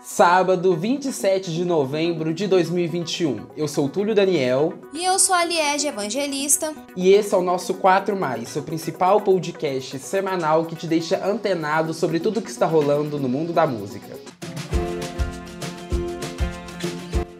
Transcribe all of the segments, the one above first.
Sábado, 27 de novembro de 2021. Eu sou Túlio Daniel. E eu sou a Liege Evangelista. E esse é o nosso 4 Mais, seu principal podcast semanal que te deixa antenado sobre tudo que está rolando no mundo da música.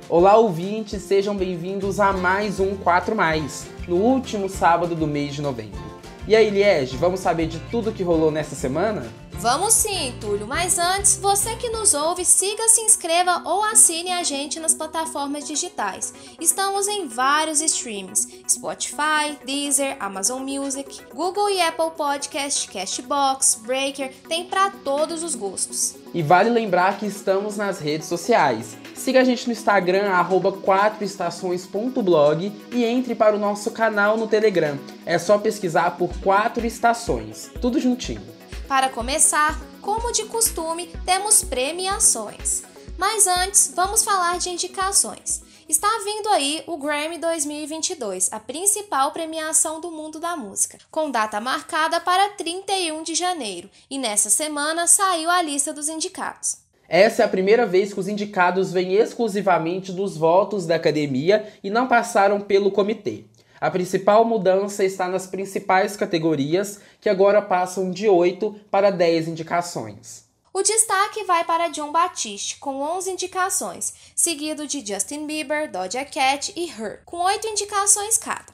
Olá, ouvintes, sejam bem-vindos a mais um 4 Mais, no último sábado do mês de novembro. E aí, Liege, vamos saber de tudo que rolou nessa semana? Vamos sim, Túlio, mas antes, você que nos ouve, siga, se inscreva ou assine a gente nas plataformas digitais. Estamos em vários streams: Spotify, Deezer, Amazon Music, Google e Apple Podcast, Castbox, Breaker, tem para todos os gostos. E vale lembrar que estamos nas redes sociais. Siga a gente no Instagram, arroba 4estações.blog e entre para o nosso canal no Telegram. É só pesquisar por 4 estações, tudo juntinho. Para começar, como de costume, temos premiações. Mas antes, vamos falar de indicações. Está vindo aí o Grammy 2022, a principal premiação do mundo da música, com data marcada para 31 de janeiro, e nessa semana saiu a lista dos indicados. Essa é a primeira vez que os indicados vêm exclusivamente dos votos da academia e não passaram pelo comitê. A principal mudança está nas principais categorias, que agora passam de 8 para 10 indicações. O destaque vai para John Batiste, com 11 indicações, seguido de Justin Bieber, Doja Cat e Her, com 8 indicações cada.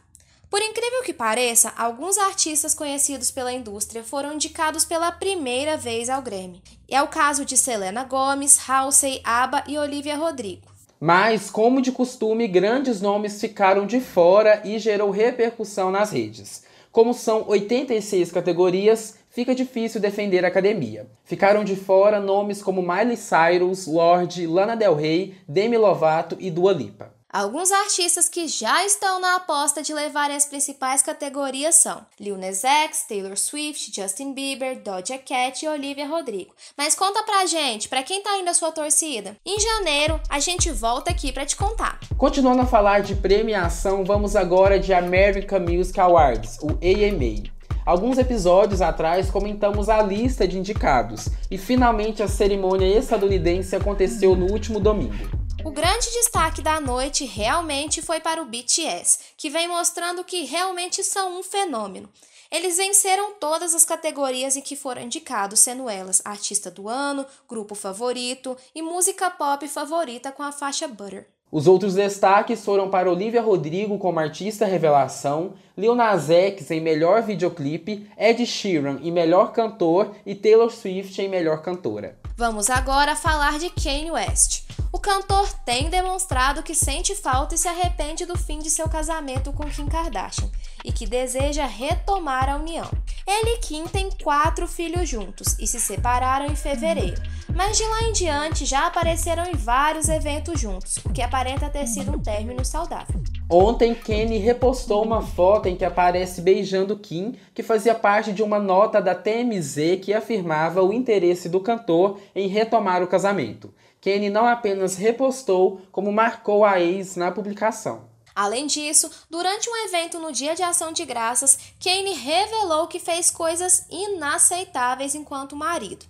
Por incrível que pareça, alguns artistas conhecidos pela indústria foram indicados pela primeira vez ao Grammy. É o caso de Selena Gomez, Halsey, ABBA e Olivia Rodrigo. Mas, como de costume, grandes nomes ficaram de fora e gerou repercussão nas redes. Como são 86 categorias, fica difícil defender a academia. Ficaram de fora nomes como Miley Cyrus, Lorde, Lana Del Rey, Demi Lovato e Dua Lipa. Alguns artistas que já estão na aposta de levarem as principais categorias são Lil Nas X, Taylor Swift, Justin Bieber, Doja Cat e Olivia Rodrigo. Mas conta pra gente, pra quem tá indo a sua torcida? Em janeiro, a gente volta aqui para te contar. Continuando a falar de premiação, vamos agora de American Music Awards, o AMA. Alguns episódios atrás comentamos a lista de indicados e finalmente a cerimônia estadunidense aconteceu no último domingo. O grande destaque da noite realmente foi para o BTS, que vem mostrando que realmente são um fenômeno. Eles venceram todas as categorias em que foram indicados, sendo elas artista do ano, grupo favorito e música pop favorita com a faixa Butter. Os outros destaques foram para Olivia Rodrigo como artista revelação, Lil Nas X em melhor videoclipe, Ed Sheeran em melhor cantor e Taylor Swift em melhor cantora. Vamos agora falar de Kanye West. O cantor tem demonstrado que sente falta e se arrepende do fim de seu casamento com Kim Kardashian e que deseja retomar a união. Ele e Kim têm quatro filhos juntos e se separaram em fevereiro, mas de lá em diante já apareceram em vários eventos juntos, o que aparenta ter sido um término saudável. Ontem, Kenny repostou uma foto em que aparece beijando Kim, que fazia parte de uma nota da TMZ que afirmava o interesse do cantor em retomar o casamento. Kenny não apenas repostou, como marcou a ex na publicação. Além disso, durante um evento no Dia de Ação de Graças, Kane revelou que fez coisas inaceitáveis enquanto marido.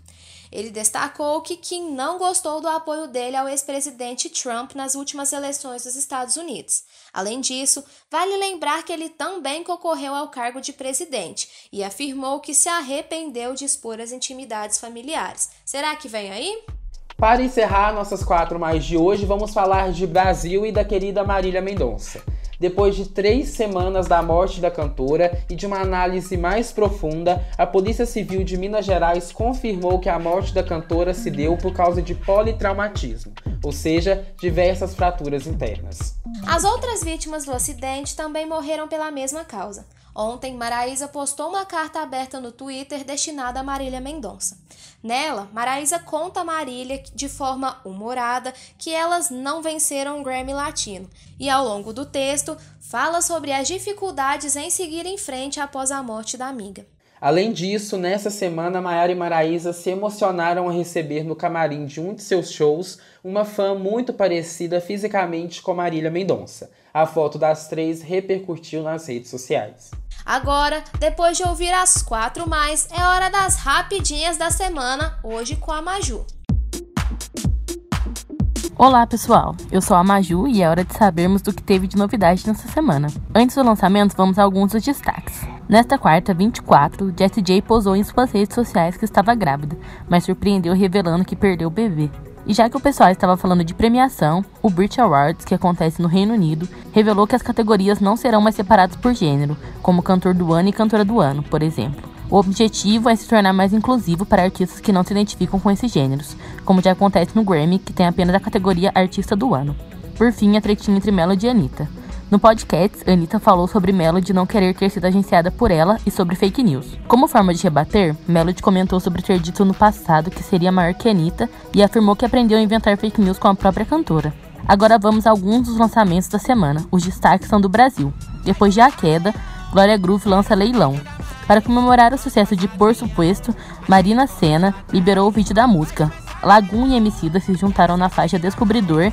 Ele destacou que Kim não gostou do apoio dele ao ex-presidente Trump nas últimas eleições dos Estados Unidos. Além disso, vale lembrar que ele também concorreu ao cargo de presidente e afirmou que se arrependeu de expor as intimidades familiares. Será que vem aí? Para encerrar nossas quatro mais de hoje, vamos falar de Brasil e da querida Marília Mendonça. Depois de três semanas da morte da cantora e de uma análise mais profunda, a Polícia Civil de Minas Gerais confirmou que a morte da cantora se deu por causa de politraumatismo, ou seja, diversas fraturas internas. As outras vítimas do acidente também morreram pela mesma causa. Ontem, Maraísa postou uma carta aberta no Twitter destinada a Marília Mendonça. Nela, Maraísa conta a Marília de forma humorada que elas não venceram o Grammy Latino e, ao longo do texto, fala sobre as dificuldades em seguir em frente após a morte da amiga. Além disso, nessa semana, Maiara e Maraísa se emocionaram a receber no camarim de um de seus shows uma fã muito parecida fisicamente com Marília Mendonça. A foto das três repercutiu nas redes sociais. Agora, depois de ouvir as quatro mais, é hora das rapidinhas da semana, hoje com a Maju. Olá pessoal, eu sou a Maju e é hora de sabermos do que teve de novidade nessa semana. Antes do lançamento, vamos a alguns dos destaques. Nesta quarta, 24, Jessie J posou em suas redes sociais que estava grávida, mas surpreendeu revelando que perdeu o bebê. E já que o pessoal estava falando de premiação, o Brit Awards, que acontece no Reino Unido, revelou que as categorias não serão mais separadas por gênero, como cantor do ano e cantora do ano, por exemplo. O objetivo é se tornar mais inclusivo para artistas que não se identificam com esses gêneros, como já acontece no Grammy, que tem apenas a categoria Artista do Ano. Por fim, a tretinha entre Melody e Anitta. No podcast, Anitta falou sobre Melody não querer ter sido agenciada por ela e sobre fake news. Como forma de rebater, Melody comentou sobre ter dito no passado que seria maior que Anitta e afirmou que aprendeu a inventar fake news com a própria cantora. Agora vamos a alguns dos lançamentos da semana. Os destaques são do Brasil. Depois de A Queda, Glória Groove lança Leilão. Para comemorar o sucesso de Por Supuesto, Marina Senna liberou o vídeo da música. Lagoon e Emicida se juntaram na faixa Descobridor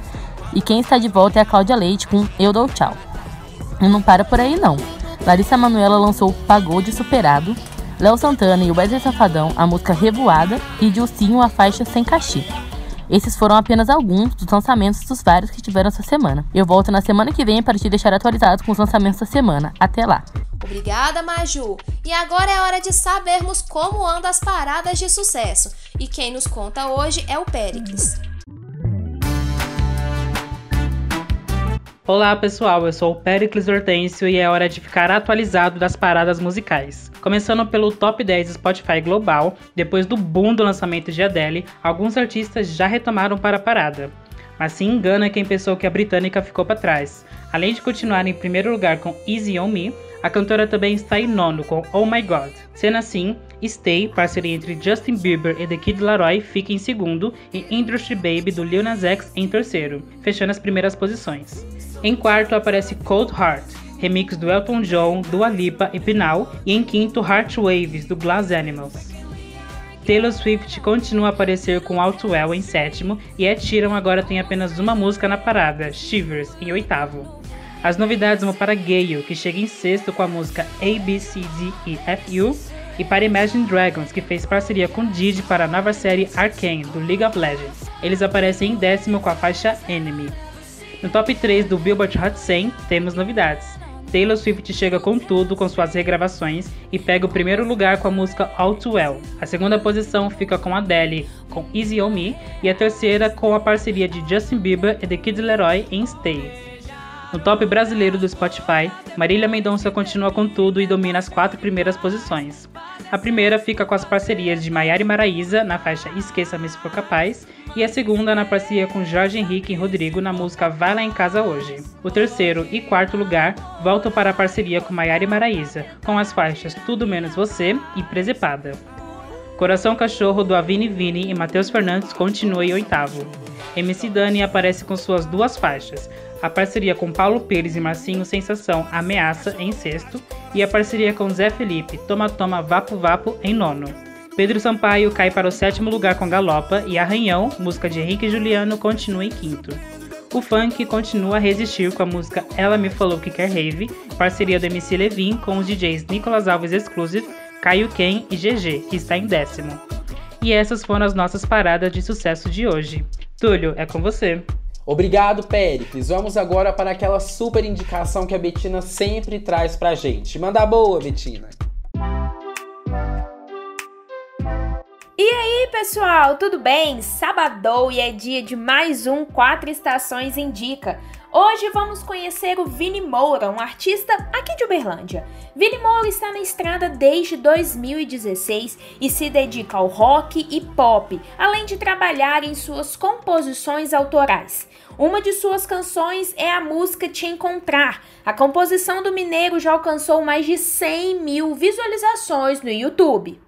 e quem está de volta é a Cláudia Leite com Eu Dou Tchau. E não para por aí não. Larissa Manoela lançou Pagode Superado, Léo Santana e Wesley Safadão a música Revoada e Dilcinho a faixa Sem Cachê. Esses foram apenas alguns dos lançamentos dos vários que tiveram essa semana. Eu volto na semana que vem para te deixar atualizado com os lançamentos da semana. Até lá! Obrigada, Maju! E agora é hora de sabermos como andam as paradas de sucesso. E quem nos conta hoje é o Péricles. Olá pessoal, eu sou o Pericles Hortêncio e é hora de ficar atualizado das paradas musicais. Começando pelo top 10 Spotify global, depois do boom do lançamento de Adele, alguns artistas já retomaram para a parada. Mas se engana quem pensou que a britânica ficou para trás. Além de continuar em primeiro lugar com Easy On Me, a cantora também está em nono com Oh My God. Sendo assim, Stay, parceria entre Justin Bieber e The Kid Laroi, fica em segundo e Industry Baby do Lil Nas X em terceiro, fechando as primeiras posições. Em quarto aparece Cold Heart, remix do Elton John, Dua Lipa e Pinal, e em quinto Heart Waves do Glass Animals. Taylor Swift continua a aparecer com Outwell em sétimo e Ed Sheeran agora tem apenas uma música na parada, Shivers, em oitavo. As novidades vão para Gale, que chega em sexto com a música A, B, C, D, E, F, U, e para Imagine Dragons, que fez parceria com Didi para a nova série Arcane, do League of Legends. Eles aparecem em décimo com a faixa Enemy. No top 3 do Billboard Hot 100, temos novidades. Taylor Swift chega com tudo com suas regravações e pega o primeiro lugar com a música All Too Well. A segunda posição fica com Adele com Easy On Me e a terceira com a parceria de Justin Bieber e The Kid Leroy em Stay. No top brasileiro do Spotify, Marília Mendonça continua com tudo e domina as quatro primeiras posições. A primeira fica com as parcerias de Maiara e Maraísa na faixa Esqueça-me se for capaz, e a segunda na parceria com Jorge Henrique e Rodrigo na música Vai lá em casa hoje. O terceiro e quarto lugar voltam para a parceria com Maiara e Maraísa, com as faixas Tudo Menos Você e Presepada. Coração Cachorro do Avini Vini e Matheus Fernandes continua em oitavo. MC Dani aparece com suas duas faixas, a parceria com Paulo Pires e Marcinho Sensação Ameaça em sexto e a parceria com Zé Felipe Toma Toma Vapo Vapo em nono. Pedro Sampaio cai para o sétimo lugar com Galopa e Arranhão, música de Henrique Juliano, continua em quinto. O funk continua a resistir com a música Ela Me Falou Que Quer Rave, parceria do MC Levin com os DJs Nicolas Alves Exclusive, Caio Ken e GG, que está em décimo. E essas foram as nossas paradas de sucesso de hoje. Túlio, é com você. Obrigado, Péricles. Vamos agora para aquela super indicação que a Betina sempre traz pra gente. Manda boa, Betina. E aí, pessoal, tudo bem? Sabadou e é dia de mais um Quatro Estações Indica. Hoje vamos conhecer o Vini Moura, um artista aqui de Uberlândia. Vini Moura está na estrada desde 2016 e se dedica ao rock e pop, além de trabalhar em suas composições autorais. Uma de suas canções é a música Te Encontrar. A composição do Mineiro já alcançou mais de 100 mil visualizações no YouTube.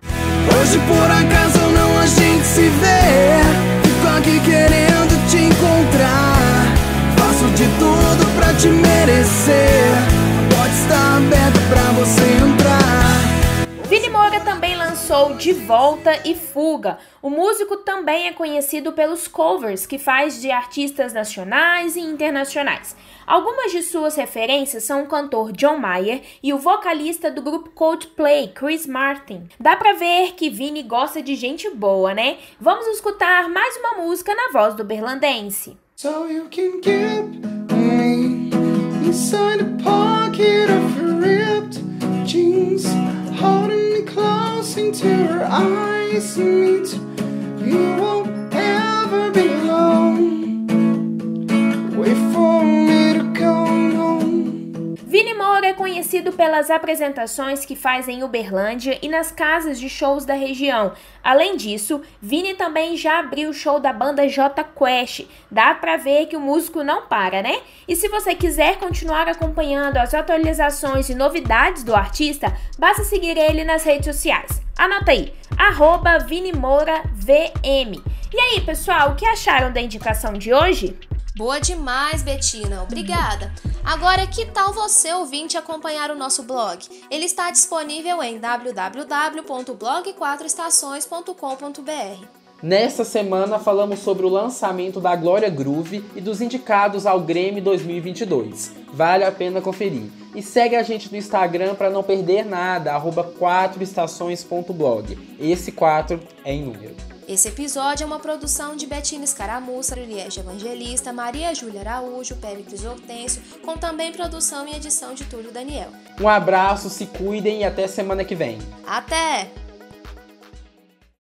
Hoje por acaso não a gente se vê Fico aqui querendo te encontrar Faço de tudo pra te merecer Pode estar pra você entrar Vini Moura também lançou De Volta e Fuga. O músico também é conhecido pelos covers que faz de artistas nacionais e internacionais. Algumas de suas referências são o cantor John Mayer e o vocalista do grupo Coldplay, Chris Martin. Dá pra ver que Vini gosta de gente boa, né? Vamos escutar mais uma música na voz do berlandense. So inside pocket of ripped jeans, holding me close into eyes and. You Moura é conhecido pelas apresentações que faz em Uberlândia e nas casas de shows da região. Além disso, Vini também já abriu o show da banda J Quest. Dá pra ver que o músico não para, né? E se você quiser continuar acompanhando as atualizações e novidades do artista, basta seguir ele nas redes sociais. Anota aí, arroba Vini Moura VM. E aí, pessoal, o que acharam da indicação de hoje? Boa demais, Betina. Obrigada. Agora, que tal você, ouvinte, acompanhar o nosso blog? Ele está disponível em www.blog4estações.com.br. Nesta semana falamos sobre o lançamento da Glória Groove e dos indicados ao Grêmio 2022. Vale a pena conferir. E segue a gente no Instagram para não perder nada, arroba 4estações.blog. Esse 4 é em número. Esse episódio é uma produção de Betina Escaramuça, Liege Evangelista, Maria Júlia Araújo, Péricles Hortêncio, com também produção e edição de Túlio Daniel. Um abraço, se cuidem e até semana que vem. Até!